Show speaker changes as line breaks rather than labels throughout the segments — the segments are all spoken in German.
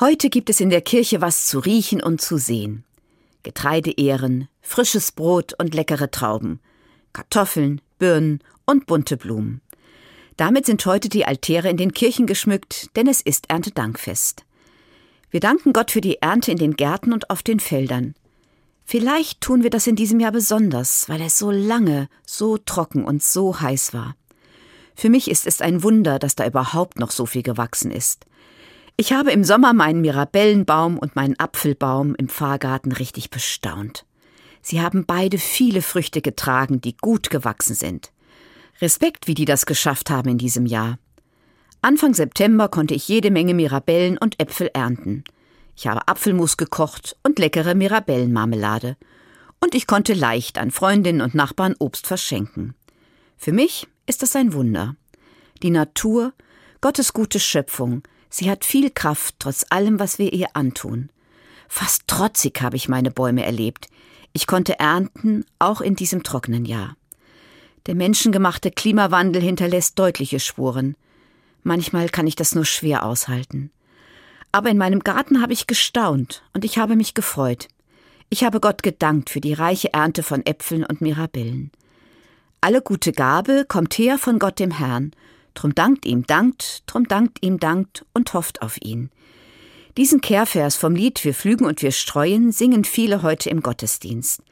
Heute gibt es in der Kirche was zu riechen und zu sehen. Getreideehren, frisches Brot und leckere Trauben, Kartoffeln, Birnen und bunte Blumen. Damit sind heute die Altäre in den Kirchen geschmückt, denn es ist Erntedankfest. Wir danken Gott für die Ernte in den Gärten und auf den Feldern. Vielleicht tun wir das in diesem Jahr besonders, weil es so lange, so trocken und so heiß war. Für mich ist es ein Wunder, dass da überhaupt noch so viel gewachsen ist. Ich habe im Sommer meinen Mirabellenbaum und meinen Apfelbaum im Pfarrgarten richtig bestaunt. Sie haben beide viele Früchte getragen, die gut gewachsen sind. Respekt, wie die das geschafft haben in diesem Jahr. Anfang September konnte ich jede Menge Mirabellen und Äpfel ernten. Ich habe Apfelmus gekocht und leckere Mirabellenmarmelade. Und ich konnte leicht an Freundinnen und Nachbarn Obst verschenken. Für mich ist das ein Wunder. Die Natur, Gottes gute Schöpfung, sie hat viel Kraft trotz allem, was wir ihr antun. Fast trotzig habe ich meine Bäume erlebt. Ich konnte ernten, auch in diesem trockenen Jahr. Der menschengemachte Klimawandel hinterlässt deutliche Spuren. Manchmal kann ich das nur schwer aushalten. Aber in meinem Garten habe ich gestaunt und ich habe mich gefreut. Ich habe Gott gedankt für die reiche Ernte von Äpfeln und Mirabellen. Alle gute Gabe kommt her von Gott dem Herrn. Drum dankt ihm, dankt, drum dankt ihm, dankt und hofft auf ihn. Diesen Kehrvers vom Lied Wir pflügen und wir streuen singen viele heute im Gottesdienst.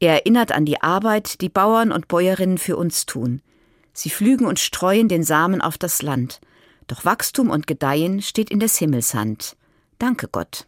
Er erinnert an die Arbeit, die Bauern und Bäuerinnen für uns tun. Sie pflügen und streuen den Samen auf das Land. Doch Wachstum und Gedeihen steht in des Himmels Hand. Danke Gott.